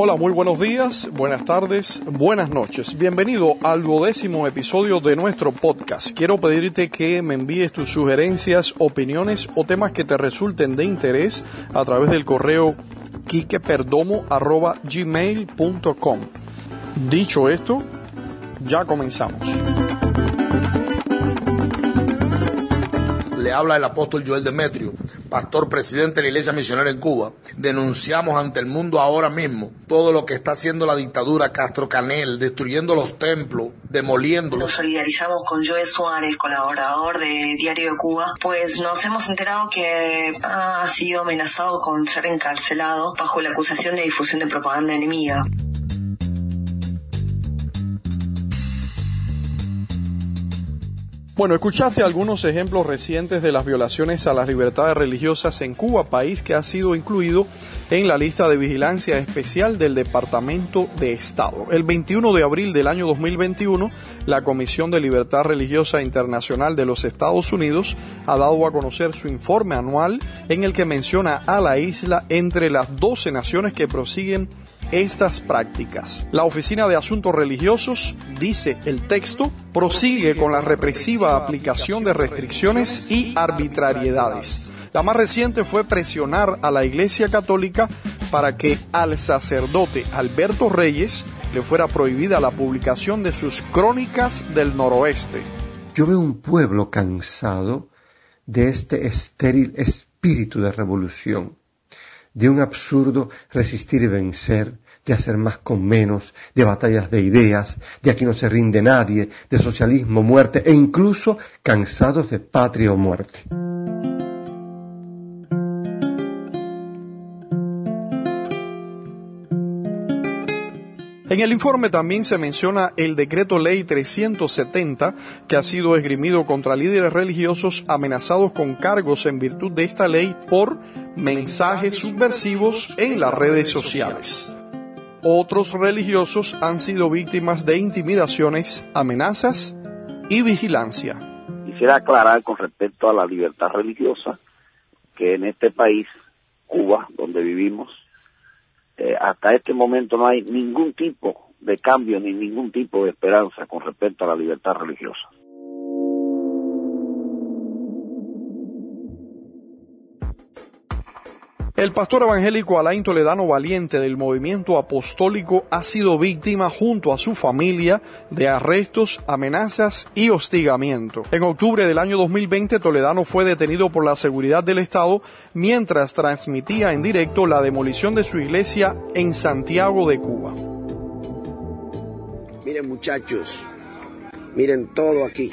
Hola, muy buenos días, buenas tardes, buenas noches. Bienvenido al duodécimo episodio de nuestro podcast. Quiero pedirte que me envíes tus sugerencias, opiniones o temas que te resulten de interés a través del correo quiqueperdomo.gmail.com. Dicho esto, ya comenzamos. Le habla el apóstol Joel Demetrio pastor presidente de la Iglesia Misionera en Cuba, denunciamos ante el mundo ahora mismo todo lo que está haciendo la dictadura Castro Canel, destruyendo los templos, demoliéndolos. Nos solidarizamos con Joe Suárez, colaborador de Diario de Cuba, pues nos hemos enterado que ha sido amenazado con ser encarcelado bajo la acusación de difusión de propaganda enemiga. Bueno, escuchaste algunos ejemplos recientes de las violaciones a las libertades religiosas en Cuba, país que ha sido incluido en la lista de vigilancia especial del Departamento de Estado. El 21 de abril del año 2021, la Comisión de Libertad Religiosa Internacional de los Estados Unidos ha dado a conocer su informe anual en el que menciona a la isla entre las 12 naciones que prosiguen estas prácticas. La Oficina de Asuntos Religiosos, dice el texto, prosigue con la represiva aplicación de restricciones y arbitrariedades. La más reciente fue presionar a la Iglesia Católica para que al sacerdote Alberto Reyes le fuera prohibida la publicación de sus crónicas del noroeste. Yo veo un pueblo cansado de este estéril espíritu de revolución de un absurdo resistir y vencer, de hacer más con menos, de batallas de ideas, de aquí no se rinde nadie, de socialismo, muerte e incluso cansados de patria o muerte. En el informe también se menciona el decreto ley 370 que ha sido esgrimido contra líderes religiosos amenazados con cargos en virtud de esta ley por mensajes subversivos en las redes sociales. Otros religiosos han sido víctimas de intimidaciones, amenazas y vigilancia. Quisiera aclarar con respecto a la libertad religiosa que en este país, Cuba, donde vivimos, eh, hasta este momento no hay ningún tipo de cambio ni ningún tipo de esperanza con respecto a la libertad religiosa. El pastor evangélico Alain Toledano Valiente del movimiento apostólico ha sido víctima junto a su familia de arrestos, amenazas y hostigamiento. En octubre del año 2020 Toledano fue detenido por la seguridad del Estado mientras transmitía en directo la demolición de su iglesia en Santiago de Cuba. Miren muchachos, miren todo aquí.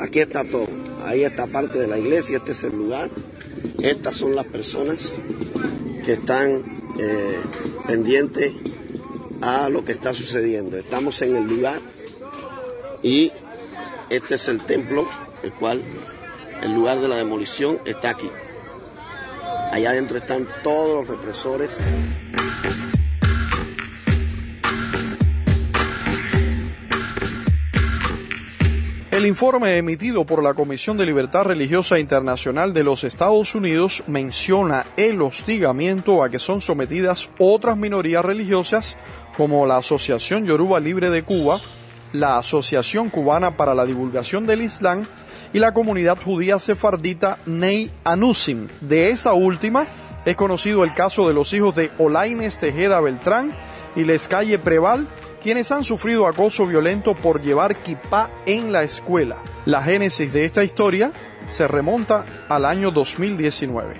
Aquí está todo. Ahí está parte de la iglesia, este es el lugar estas son las personas que están eh, pendientes a lo que está sucediendo. Estamos en el lugar y este es el templo, el cual el lugar de la demolición está aquí. Allá adentro están todos los represores. El informe emitido por la Comisión de Libertad Religiosa Internacional de los Estados Unidos menciona el hostigamiento a que son sometidas otras minorías religiosas como la Asociación Yoruba Libre de Cuba, la Asociación Cubana para la Divulgación del Islam y la comunidad judía sefardita Ney Anusim. De esta última es conocido el caso de los hijos de Olaines Tejeda Beltrán y Lescalle Preval, quienes han sufrido acoso violento por llevar kipá en la escuela. La génesis de esta historia se remonta al año 2019.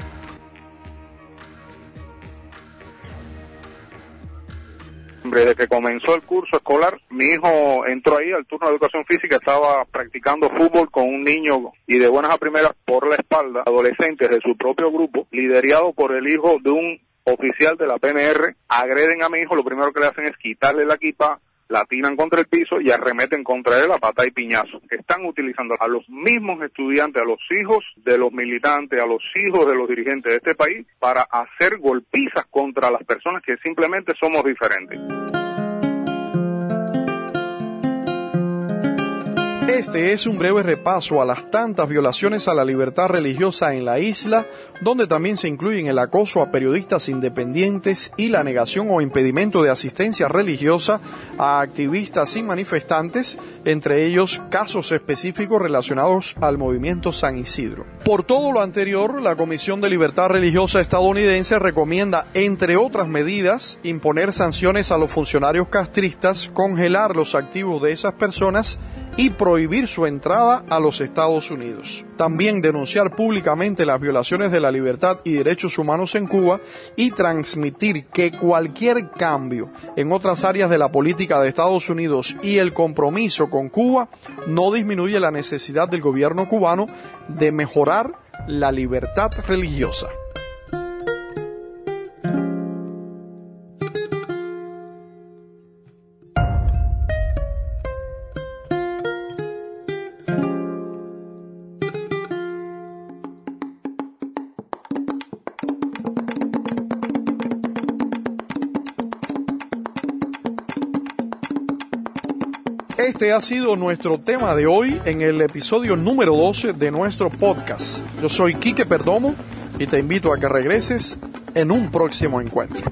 Desde que comenzó el curso escolar, mi hijo entró ahí al turno de educación física, estaba practicando fútbol con un niño y de buenas a primeras por la espalda, adolescentes de su propio grupo, liderado por el hijo de un oficial de la PNR, agreden a mi hijo, lo primero que le hacen es quitarle la equipa, la tiran contra el piso y arremeten contra él a pata y piñazo. Están utilizando a los mismos estudiantes, a los hijos de los militantes, a los hijos de los dirigentes de este país para hacer golpizas contra las personas que simplemente somos diferentes. Este es un breve repaso a las tantas violaciones a la libertad religiosa en la isla, donde también se incluyen el acoso a periodistas independientes y la negación o impedimento de asistencia religiosa a activistas y manifestantes, entre ellos casos específicos relacionados al movimiento San Isidro. Por todo lo anterior, la Comisión de Libertad Religiosa estadounidense recomienda, entre otras medidas, imponer sanciones a los funcionarios castristas, congelar los activos de esas personas y prohibir su entrada a los Estados Unidos. También denunciar públicamente las violaciones de la libertad y derechos humanos en Cuba y transmitir que cualquier cambio en otras áreas de la política de Estados Unidos y el compromiso con Cuba no disminuye la necesidad del gobierno cubano de mejorar la libertad religiosa. Este ha sido nuestro tema de hoy en el episodio número 12 de nuestro podcast. Yo soy Quique Perdomo y te invito a que regreses en un próximo encuentro.